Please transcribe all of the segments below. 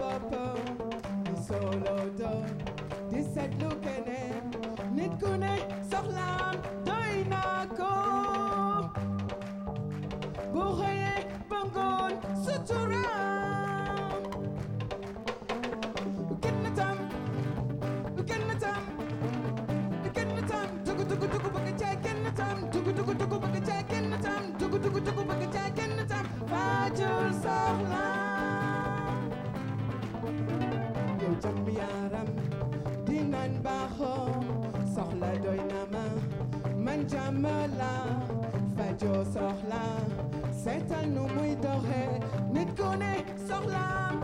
up, up, up. Jàmm la fajoo soxla seetal nu muy doxe nit ku ne soxlaam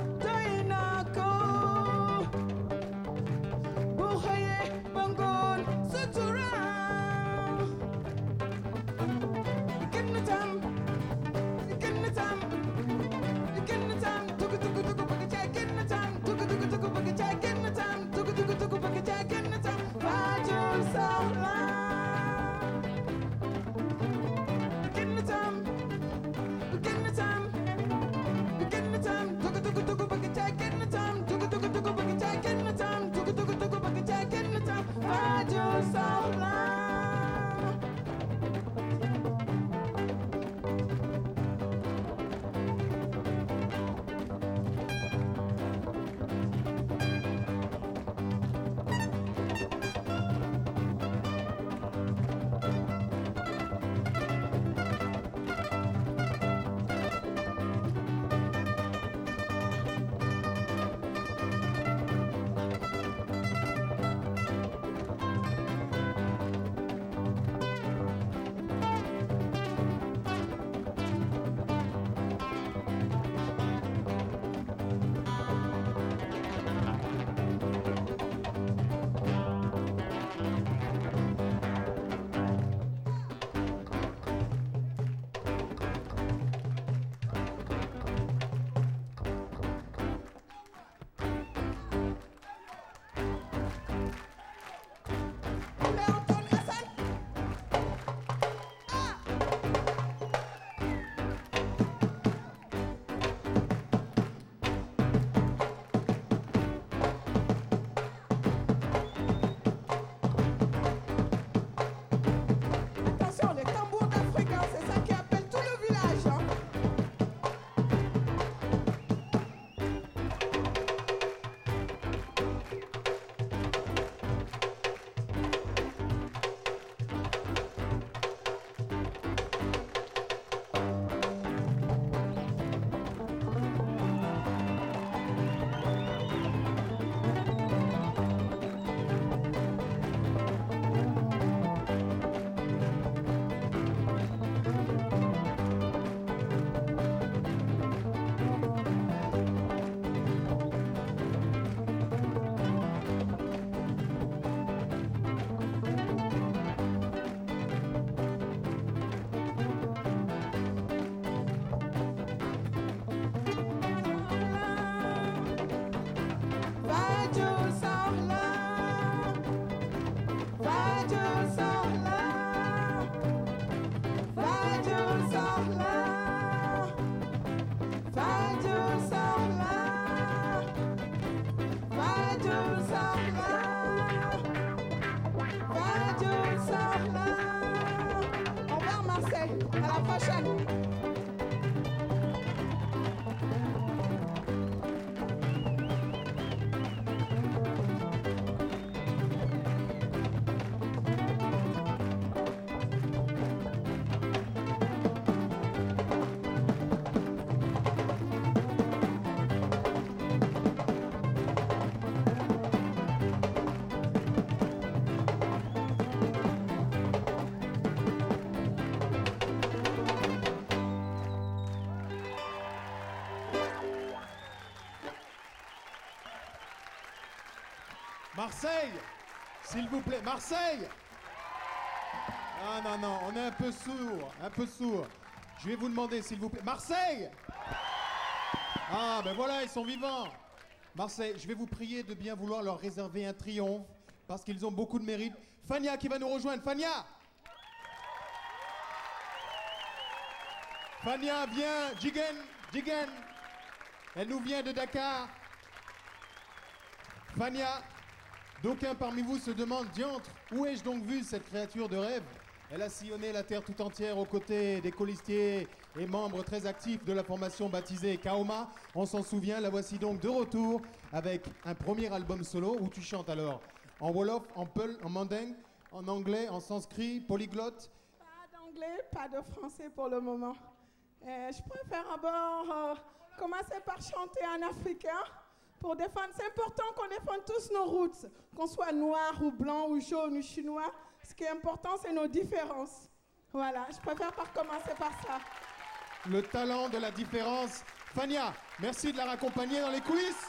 Alafashion. Marseille, S'il vous plaît, Marseille Ah non, non, on est un peu sourd, un peu sourd. Je vais vous demander, s'il vous plaît. Marseille Ah, ben voilà, ils sont vivants. Marseille, je vais vous prier de bien vouloir leur réserver un triomphe, parce qu'ils ont beaucoup de mérite. Fania qui va nous rejoindre. Fania Fania, viens. Jigen, Jigen. Elle nous vient de Dakar. Fania, d'aucuns parmi vous se demandent, diantre, où ai-je donc vu cette créature de rêve? Elle a sillonné la terre tout entière aux côtés des colistiers et membres très actifs de la formation baptisée Kaoma. On s'en souvient, la voici donc de retour avec un premier album solo où tu chantes alors? En Wolof, en Peul, en Manding, en anglais, en sanskrit, polyglotte? Pas d'anglais, pas de français pour le moment. Euh, je préfère d'abord euh, commencer par chanter en africain pour défendre. C'est important qu'on défende tous nos routes, qu'on soit noir ou blanc ou jaune ou chinois. Ce qui est important, c'est nos différences. Voilà, je préfère par commencer par ça. Le talent de la différence. Fania, merci de la raccompagner dans les coulisses.